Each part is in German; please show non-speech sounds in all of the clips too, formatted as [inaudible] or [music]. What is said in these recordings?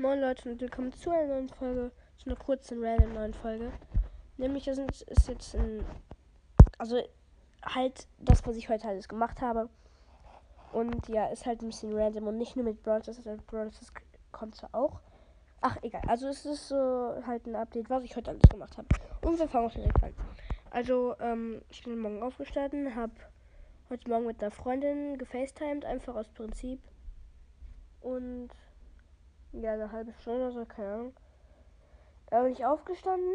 Moin Leute und willkommen zu einer neuen Folge, zu einer kurzen random neuen Folge. Nämlich das ist jetzt ein, also halt das, was ich heute alles gemacht habe. Und ja, ist halt ein bisschen random und nicht nur mit Brawl Stars, also Brawl Stars kommt zwar auch. Ach, egal. Also es ist so halt ein Update, was ich heute alles gemacht habe. Und wir fangen auch direkt an. Also, ähm, ich bin morgen aufgestanden, habe heute Morgen mit einer Freundin gefacetimed, einfach aus Prinzip. Und ja, eine halbe Stunde oder so, keine Ahnung. Da bin ich aufgestanden,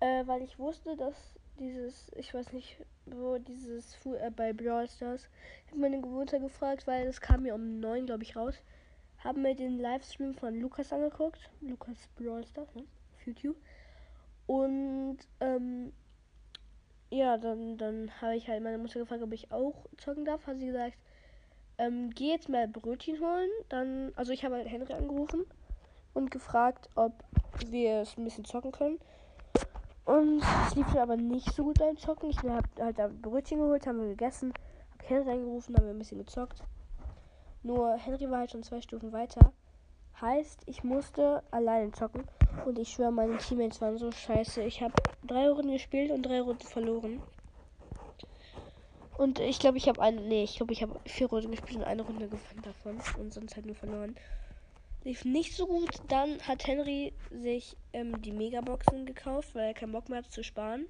äh, weil ich wusste, dass dieses, ich weiß nicht, wo dieses Fu äh, bei Brawl Stars, ich habe meine Mutter gefragt, weil es kam mir um neun, glaube ich, raus. Haben mir den Livestream von Lukas angeguckt, Lukas Brawl Stars, ne? YouTube. Und ähm, ja, dann, dann habe ich halt meine Mutter gefragt, ob ich auch zocken darf. Hat sie gesagt, ähm, geh jetzt mal Brötchen holen. Dann, also ich habe halt Henry angerufen und gefragt, ob wir es ein bisschen zocken können. Und es lief aber nicht so gut beim Zocken. Ich habe halt da Brötchen geholt, haben wir gegessen, habe Henry angerufen, haben wir ein bisschen gezockt. Nur Henry war halt schon zwei Stufen weiter. Heißt, ich musste alleine zocken. Und ich schwöre, meine Teammates waren so scheiße. Ich habe drei Runden gespielt und drei Runden verloren. Und ich glaube, ich habe eine. Nee, ich glaube, ich habe vier Runden gespielt und eine Runde gewonnen davon. Und sonst halt nur verloren. Lief nicht so gut. Dann hat Henry sich ähm, die Megaboxen gekauft, weil er keinen Bock mehr hatte zu sparen.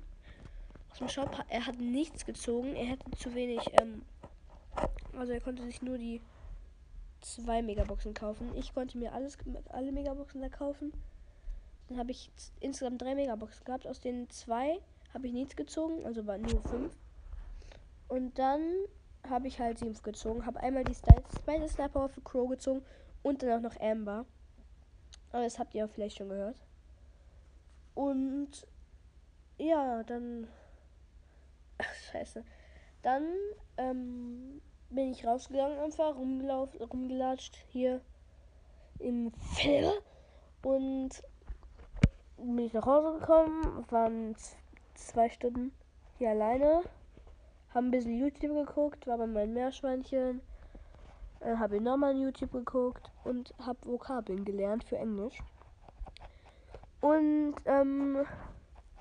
Aus dem Shop. Er hat nichts gezogen. Er hatte zu wenig. Ähm, also er konnte sich nur die zwei Megaboxen kaufen. Ich konnte mir alles, alle Megaboxen da kaufen. Dann habe ich insgesamt drei Megaboxen gehabt. Aus den zwei habe ich nichts gezogen, also waren nur fünf. Und dann habe ich halt sieben gezogen. Habe einmal die zweite Sniper für Crow gezogen und dann auch noch Amber. Aber das habt ihr ja vielleicht schon gehört. Und ja, dann. [laughs] Ach, scheiße. Dann ähm, bin ich rausgegangen einfach, rumgelaufen, rumgelatscht hier im Fell. Und bin ich nach Hause gekommen, waren zwei Stunden hier alleine. Haben ein bisschen YouTube geguckt, war bei meinem Meerschweinchen. Äh, habe nochmal YouTube geguckt und habe Vokabeln gelernt für Englisch. Und ähm,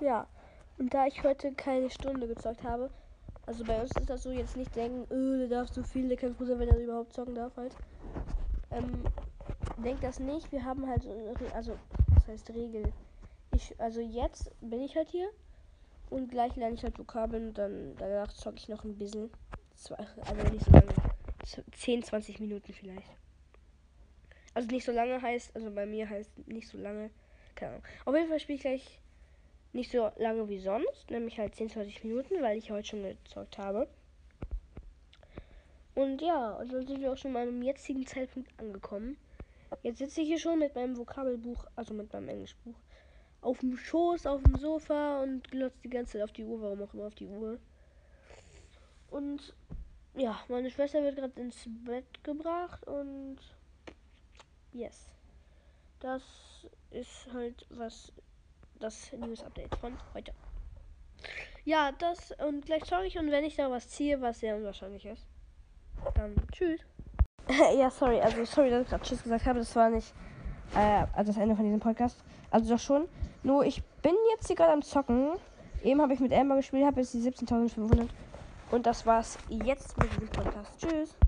ja, und da ich heute keine Stunde gezockt habe, also bei uns ist das so, jetzt nicht denken, öh, der darf so viel, der kann froh sein, wenn er überhaupt zocken darf halt. Ähm, denkt das nicht, wir haben halt so, also, was heißt Regel? Ich, also jetzt bin ich halt hier und gleich lerne ich halt Vokabeln und dann danach zocke ich noch ein bisschen. Also nicht so lange. 10, 20 Minuten vielleicht. Also nicht so lange heißt, also bei mir heißt nicht so lange. Keine Ahnung. Auf jeden Fall spiele ich gleich nicht so lange wie sonst, nämlich halt 10, 20 Minuten, weil ich heute schon gezockt habe. Und ja, und dann sind wir auch schon mal am jetzigen Zeitpunkt angekommen. Jetzt sitze ich hier schon mit meinem Vokabelbuch, also mit meinem Englischbuch auf dem Schoß, auf dem Sofa und glotzt die ganze Zeit auf die Uhr, warum auch immer auf die Uhr. Und ja, meine Schwester wird gerade ins Bett gebracht und yes. Das ist halt was das News Update von heute. Ja, das und gleich schaue ich und wenn ich da was ziehe, was sehr unwahrscheinlich ist, dann tschüss. [laughs] ja, sorry, also sorry, dass ich gerade Tschüss gesagt habe, das war nicht äh, also das Ende von diesem Podcast. Also doch schon. Nur ich bin jetzt hier gerade am Zocken. Eben habe ich mit Amber gespielt, habe jetzt die 17.500. Und das war's jetzt mit diesem Podcast. Tschüss.